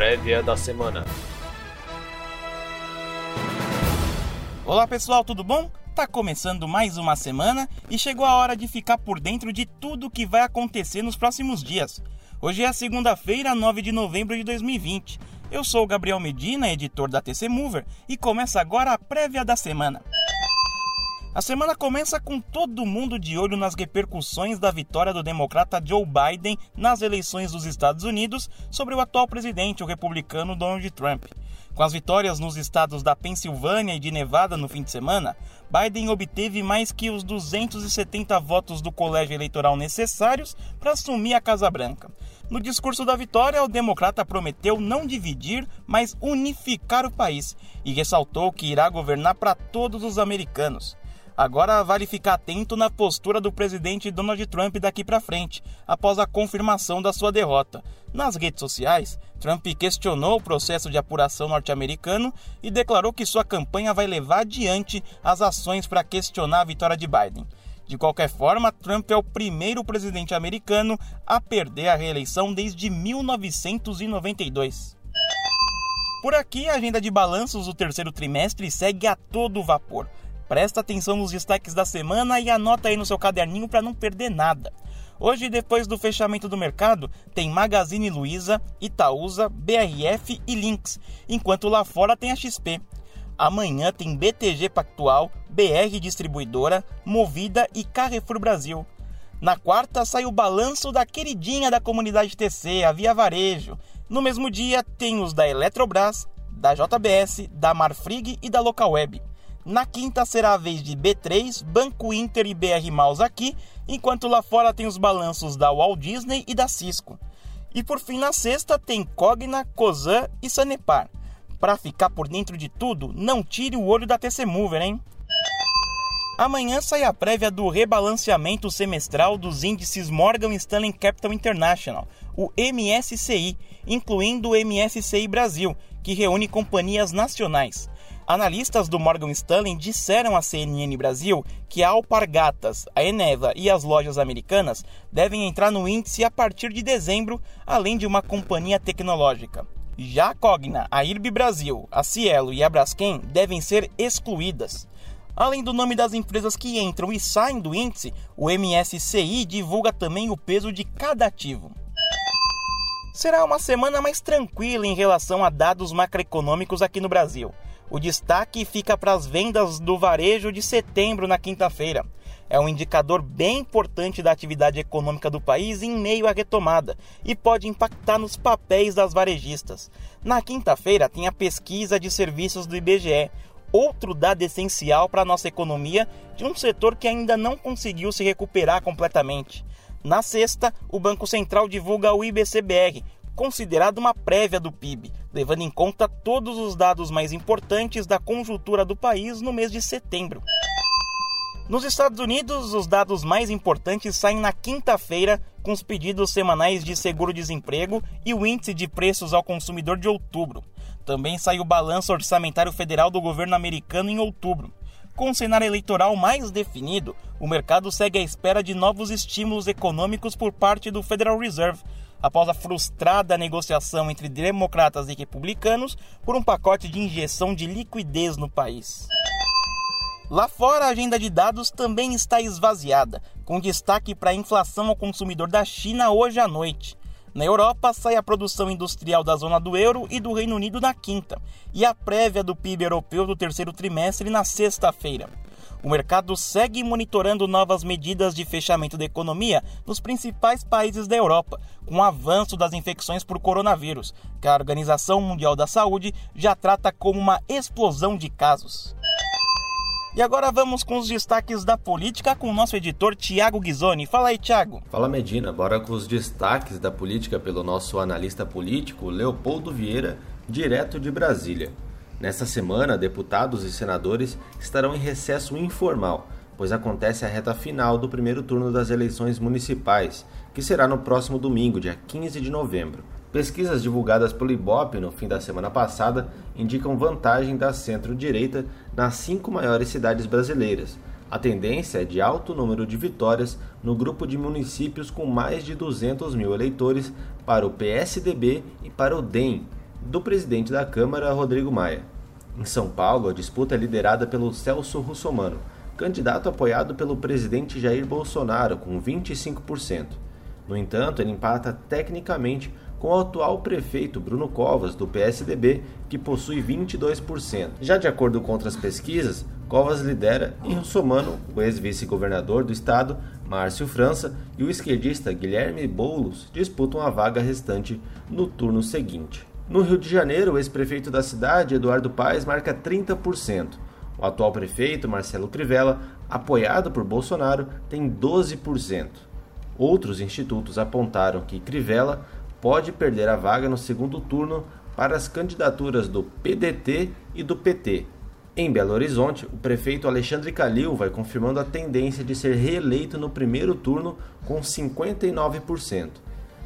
prévia da semana. Olá pessoal, tudo bom? Tá começando mais uma semana e chegou a hora de ficar por dentro de tudo que vai acontecer nos próximos dias. Hoje é segunda-feira, 9 de novembro de 2020. Eu sou o Gabriel Medina, editor da TC Mover, e começa agora a prévia da semana. A semana começa com todo mundo de olho nas repercussões da vitória do democrata Joe Biden nas eleições dos Estados Unidos sobre o atual presidente, o republicano Donald Trump. Com as vitórias nos estados da Pensilvânia e de Nevada no fim de semana, Biden obteve mais que os 270 votos do colégio eleitoral necessários para assumir a Casa Branca. No discurso da vitória, o democrata prometeu não dividir, mas unificar o país e ressaltou que irá governar para todos os americanos. Agora vale ficar atento na postura do presidente Donald Trump daqui para frente, após a confirmação da sua derrota. Nas redes sociais, Trump questionou o processo de apuração norte-americano e declarou que sua campanha vai levar adiante as ações para questionar a vitória de Biden. De qualquer forma, Trump é o primeiro presidente americano a perder a reeleição desde 1992. Por aqui, a agenda de balanços do terceiro trimestre segue a todo vapor. Presta atenção nos destaques da semana e anota aí no seu caderninho para não perder nada. Hoje, depois do fechamento do mercado, tem Magazine Luiza, Itaúsa, BRF e Lynx, enquanto lá fora tem a XP. Amanhã tem BTG Pactual, BR Distribuidora, Movida e Carrefour Brasil. Na quarta sai o balanço da queridinha da comunidade TC, a Via Varejo. No mesmo dia tem os da Eletrobras, da JBS, da Marfrig e da Localweb. Na quinta será a vez de B3, Banco Inter e BR Maus aqui, enquanto lá fora tem os balanços da Walt Disney e da Cisco. E por fim, na sexta tem Cogna, Cosan e Sanepar. Para ficar por dentro de tudo, não tire o olho da TC Mover, hein? Amanhã sai a prévia do rebalanceamento semestral dos índices Morgan Stanley Capital International, o MSCI, incluindo o MSCI Brasil, que reúne companhias nacionais. Analistas do Morgan Stanley disseram à CNN Brasil que a Alpargatas, a Eneva e as lojas americanas devem entrar no índice a partir de dezembro, além de uma companhia tecnológica. Já a Cogna, a IRB Brasil, a Cielo e a Braskem devem ser excluídas. Além do nome das empresas que entram e saem do índice, o MSCI divulga também o peso de cada ativo. Será uma semana mais tranquila em relação a dados macroeconômicos aqui no Brasil. O destaque fica para as vendas do varejo de setembro na quinta-feira. É um indicador bem importante da atividade econômica do país em meio à retomada e pode impactar nos papéis das varejistas. Na quinta-feira tem a pesquisa de serviços do IBGE, outro dado essencial para a nossa economia de um setor que ainda não conseguiu se recuperar completamente. Na sexta, o Banco Central divulga o IBCBR, considerado uma prévia do PIB, levando em conta todos os dados mais importantes da conjuntura do país no mês de setembro. Nos Estados Unidos, os dados mais importantes saem na quinta-feira, com os pedidos semanais de seguro-desemprego e o índice de preços ao consumidor de outubro. Também sai o balanço orçamentário federal do governo americano em outubro. Com o cenário eleitoral mais definido, o mercado segue à espera de novos estímulos econômicos por parte do Federal Reserve, após a frustrada negociação entre democratas e republicanos por um pacote de injeção de liquidez no país. Lá fora, a agenda de dados também está esvaziada, com destaque para a inflação ao consumidor da China hoje à noite. Na Europa, sai a produção industrial da zona do euro e do Reino Unido na quinta, e a prévia do PIB europeu do terceiro trimestre na sexta-feira. O mercado segue monitorando novas medidas de fechamento da economia nos principais países da Europa, com o avanço das infecções por coronavírus, que a Organização Mundial da Saúde já trata como uma explosão de casos. E agora vamos com os destaques da política com o nosso editor Tiago Ghisoni. Fala aí, Tiago. Fala, Medina. Bora com os destaques da política pelo nosso analista político Leopoldo Vieira, direto de Brasília. Nesta semana, deputados e senadores estarão em recesso informal, pois acontece a reta final do primeiro turno das eleições municipais, que será no próximo domingo, dia 15 de novembro. Pesquisas divulgadas pelo Ibope no fim da semana passada indicam vantagem da centro-direita nas cinco maiores cidades brasileiras. A tendência é de alto número de vitórias no grupo de municípios com mais de 200 mil eleitores para o PSDB e para o DEM, do presidente da Câmara, Rodrigo Maia. Em São Paulo, a disputa é liderada pelo Celso Russomano, candidato apoiado pelo presidente Jair Bolsonaro, com 25%. No entanto, ele empata tecnicamente com o atual prefeito Bruno Covas, do PSDB, que possui 22%. Já de acordo com outras pesquisas, Covas lidera e Russomano, o ex-vice-governador do estado, Márcio França, e o esquerdista Guilherme Boulos disputam a vaga restante no turno seguinte. No Rio de Janeiro, o ex-prefeito da cidade, Eduardo Paes, marca 30%. O atual prefeito, Marcelo Crivella, apoiado por Bolsonaro, tem 12%. Outros institutos apontaram que Crivella pode perder a vaga no segundo turno para as candidaturas do PDT e do PT. Em Belo Horizonte, o prefeito Alexandre Calil vai confirmando a tendência de ser reeleito no primeiro turno com 59%.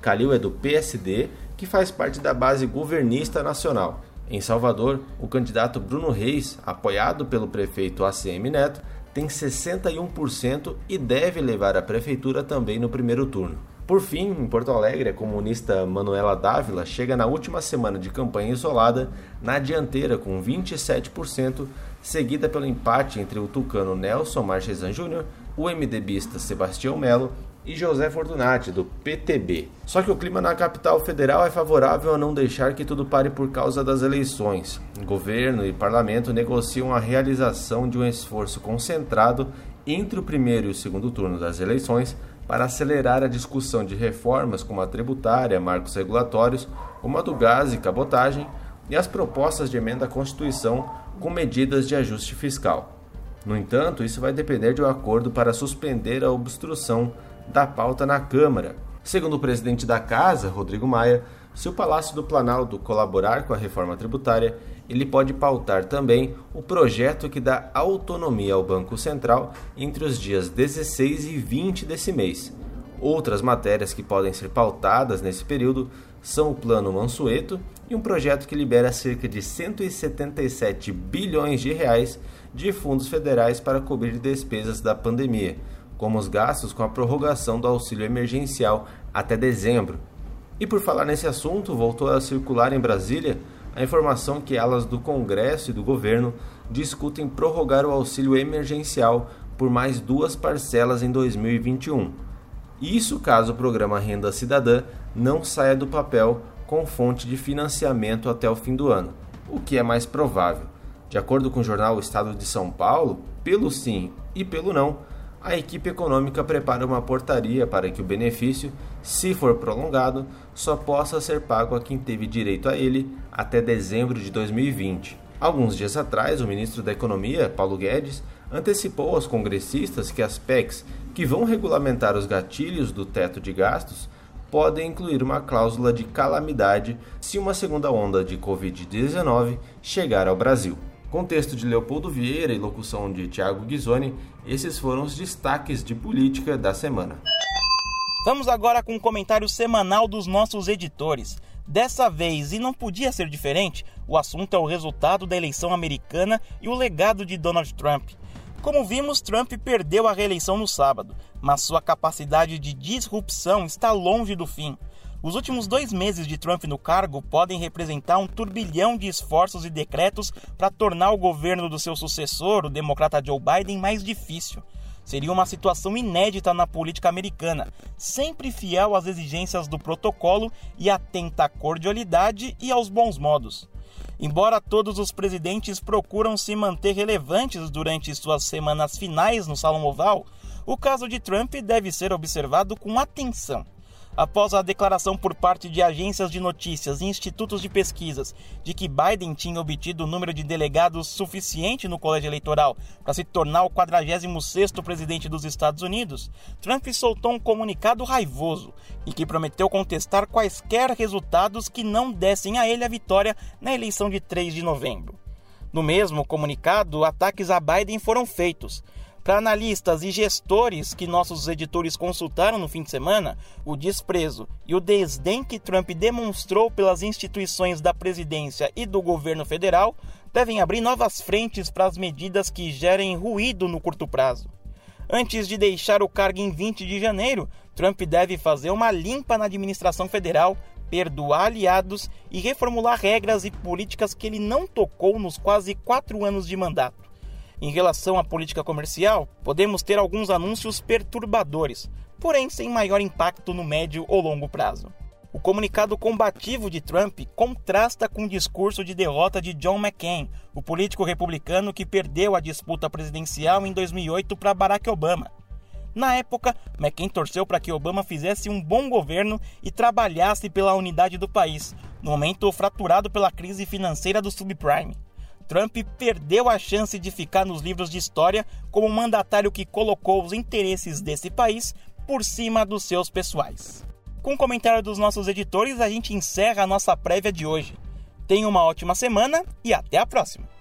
Calil é do PSD, que faz parte da base governista nacional. Em Salvador, o candidato Bruno Reis, apoiado pelo prefeito ACM Neto, tem 61% e deve levar a prefeitura também no primeiro turno. Por fim, em Porto Alegre, a comunista Manuela Dávila chega na última semana de campanha isolada na dianteira com 27%, seguida pelo empate entre o tucano Nelson Marchesan Júnior, o MDBista Sebastião Melo e José Fortunati, do PTB. Só que o clima na capital federal é favorável a não deixar que tudo pare por causa das eleições. Governo e parlamento negociam a realização de um esforço concentrado entre o primeiro e o segundo turno das eleições para acelerar a discussão de reformas como a tributária, marcos regulatórios, como a do gás e cabotagem, e as propostas de emenda à Constituição com medidas de ajuste fiscal. No entanto, isso vai depender de um acordo para suspender a obstrução da pauta na Câmara. Segundo o presidente da Casa, Rodrigo Maia, se o Palácio do Planalto colaborar com a reforma tributária, ele pode pautar também o projeto que dá autonomia ao Banco Central entre os dias 16 e 20 desse mês. Outras matérias que podem ser pautadas nesse período são o Plano Mansueto e um projeto que libera cerca de 177 bilhões de reais de fundos federais para cobrir despesas da pandemia, como os gastos com a prorrogação do auxílio emergencial até dezembro. E por falar nesse assunto, voltou a circular em Brasília a informação que elas do Congresso e do governo discutem prorrogar o auxílio emergencial por mais duas parcelas em 2021. Isso caso o programa Renda Cidadã não saia do papel com fonte de financiamento até o fim do ano, o que é mais provável. De acordo com o jornal Estado de São Paulo, pelo sim e pelo não, a equipe econômica prepara uma portaria para que o benefício, se for prolongado, só possa ser pago a quem teve direito a ele até dezembro de 2020. Alguns dias atrás, o ministro da Economia, Paulo Guedes, antecipou aos congressistas que as PECs que vão regulamentar os gatilhos do teto de gastos podem incluir uma cláusula de calamidade se uma segunda onda de Covid-19 chegar ao Brasil. Com texto de Leopoldo Vieira e locução de Tiago Ghisoni, esses foram os destaques de política da semana. Vamos agora com um comentário semanal dos nossos editores. Dessa vez, e não podia ser diferente, o assunto é o resultado da eleição americana e o legado de Donald Trump. Como vimos, Trump perdeu a reeleição no sábado, mas sua capacidade de disrupção está longe do fim. Os últimos dois meses de Trump no cargo podem representar um turbilhão de esforços e decretos para tornar o governo do seu sucessor, o democrata Joe Biden, mais difícil. Seria uma situação inédita na política americana, sempre fiel às exigências do protocolo e atenta à cordialidade e aos bons modos. Embora todos os presidentes procuram se manter relevantes durante suas semanas finais no Salão Oval, o caso de Trump deve ser observado com atenção após a declaração por parte de agências de notícias e institutos de pesquisas de que Biden tinha obtido o número de delegados suficiente no colégio eleitoral para se tornar o 46º presidente dos Estados Unidos, Trump soltou um comunicado raivoso e que prometeu contestar quaisquer resultados que não dessem a ele a vitória na eleição de 3 de novembro. No mesmo comunicado, ataques a Biden foram feitos, para analistas e gestores que nossos editores consultaram no fim de semana, o desprezo e o desdém que Trump demonstrou pelas instituições da presidência e do governo federal devem abrir novas frentes para as medidas que gerem ruído no curto prazo. Antes de deixar o cargo em 20 de janeiro, Trump deve fazer uma limpa na administração federal, perdoar aliados e reformular regras e políticas que ele não tocou nos quase quatro anos de mandato. Em relação à política comercial, podemos ter alguns anúncios perturbadores, porém sem maior impacto no médio ou longo prazo. O comunicado combativo de Trump contrasta com o discurso de derrota de John McCain, o político republicano que perdeu a disputa presidencial em 2008 para Barack Obama. Na época, McCain torceu para que Obama fizesse um bom governo e trabalhasse pela unidade do país, no momento fraturado pela crise financeira do subprime. Trump perdeu a chance de ficar nos livros de história como um mandatário que colocou os interesses desse país por cima dos seus pessoais. Com o comentário dos nossos editores, a gente encerra a nossa prévia de hoje. Tenha uma ótima semana e até a próxima!